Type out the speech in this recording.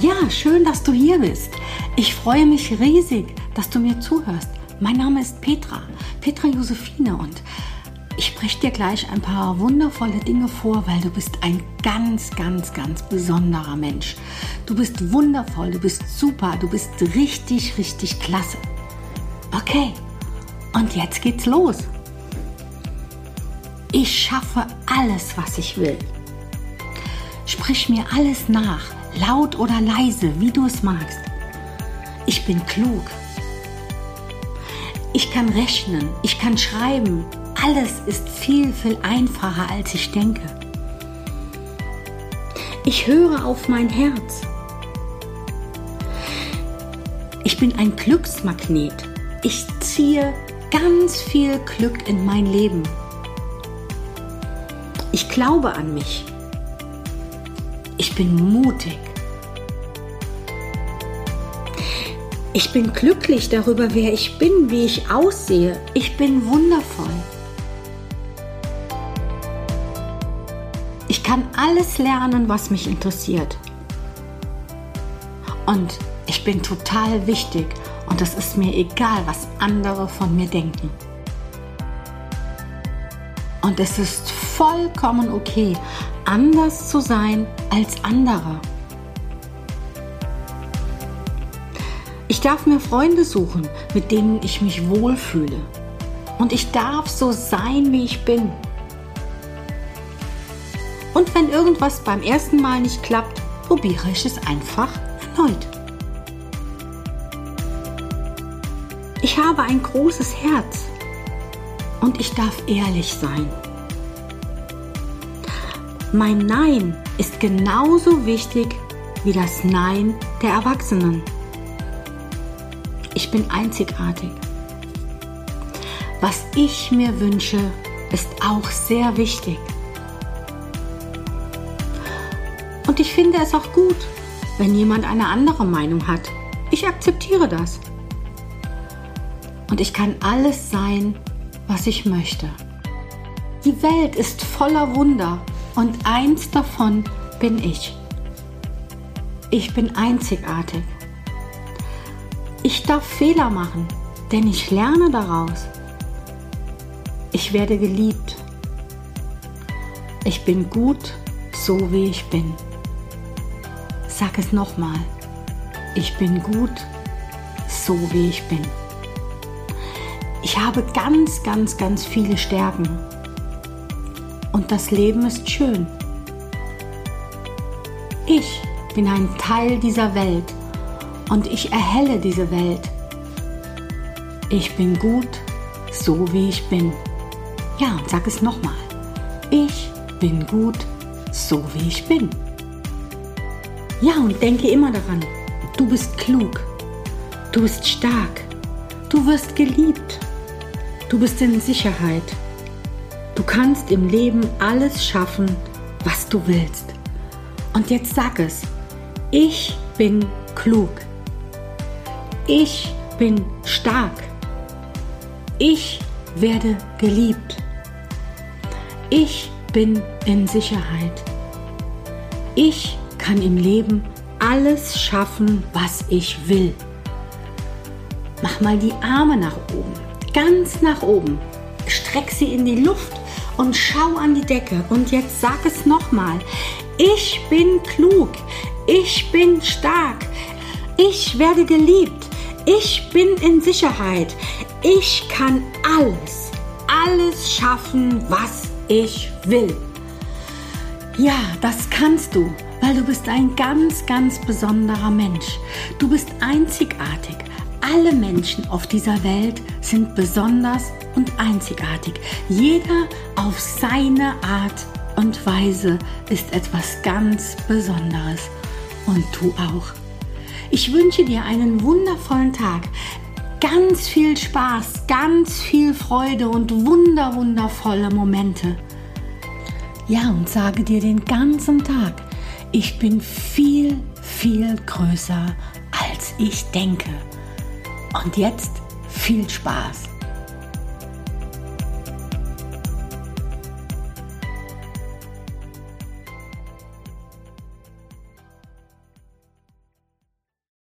Ja, schön, dass du hier bist. Ich freue mich riesig, dass du mir zuhörst. Mein Name ist Petra, Petra Josephine und ich spreche dir gleich ein paar wundervolle Dinge vor, weil du bist ein ganz, ganz, ganz besonderer Mensch. Du bist wundervoll, du bist super, du bist richtig, richtig klasse. Okay, und jetzt geht's los. Ich schaffe alles, was ich will. Sprich mir alles nach laut oder leise, wie du es magst. Ich bin klug. Ich kann rechnen, ich kann schreiben. Alles ist viel, viel einfacher, als ich denke. Ich höre auf mein Herz. Ich bin ein Glücksmagnet. Ich ziehe ganz viel Glück in mein Leben. Ich glaube an mich. Ich bin mutig. Ich bin glücklich darüber, wer ich bin, wie ich aussehe. Ich bin wundervoll. Ich kann alles lernen, was mich interessiert. Und ich bin total wichtig und es ist mir egal, was andere von mir denken. Und es ist vollkommen okay, anders zu sein als andere. Ich darf mir Freunde suchen, mit denen ich mich wohlfühle. Und ich darf so sein, wie ich bin. Und wenn irgendwas beim ersten Mal nicht klappt, probiere ich es einfach erneut. Ich habe ein großes Herz und ich darf ehrlich sein. Mein Nein ist genauso wichtig wie das Nein der Erwachsenen. Ich bin einzigartig. Was ich mir wünsche, ist auch sehr wichtig. Und ich finde es auch gut, wenn jemand eine andere Meinung hat. Ich akzeptiere das. Und ich kann alles sein, was ich möchte. Die Welt ist voller Wunder und eins davon bin ich. Ich bin einzigartig. Ich darf Fehler machen, denn ich lerne daraus. Ich werde geliebt. Ich bin gut, so wie ich bin. Sag es nochmal. Ich bin gut, so wie ich bin. Ich habe ganz, ganz, ganz viele Stärken. Und das Leben ist schön. Ich bin ein Teil dieser Welt und ich erhelle diese Welt. Ich bin gut, so wie ich bin. Ja, und sag es nochmal. Ich bin gut, so wie ich bin. Ja, und denke immer daran, du bist klug, du bist stark, du wirst geliebt, du bist in Sicherheit. Du kannst im Leben alles schaffen, was du willst. Und jetzt sag es, ich bin klug. Ich bin stark. Ich werde geliebt. Ich bin in Sicherheit. Ich kann im Leben alles schaffen, was ich will. Mach mal die Arme nach oben, ganz nach oben. Streck sie in die Luft und schau an die Decke. Und jetzt sag es nochmal. Ich bin klug. Ich bin stark. Ich werde geliebt. Ich bin in Sicherheit. Ich kann alles, alles schaffen, was ich will. Ja, das kannst du, weil du bist ein ganz, ganz besonderer Mensch. Du bist einzigartig. Alle Menschen auf dieser Welt sind besonders und einzigartig. Jeder auf seine Art und Weise ist etwas ganz Besonderes. Und du auch. Ich wünsche dir einen wundervollen Tag. Ganz viel Spaß, ganz viel Freude und wunder, wundervolle Momente. Ja, und sage dir den ganzen Tag, ich bin viel, viel größer, als ich denke. Und jetzt viel Spaß.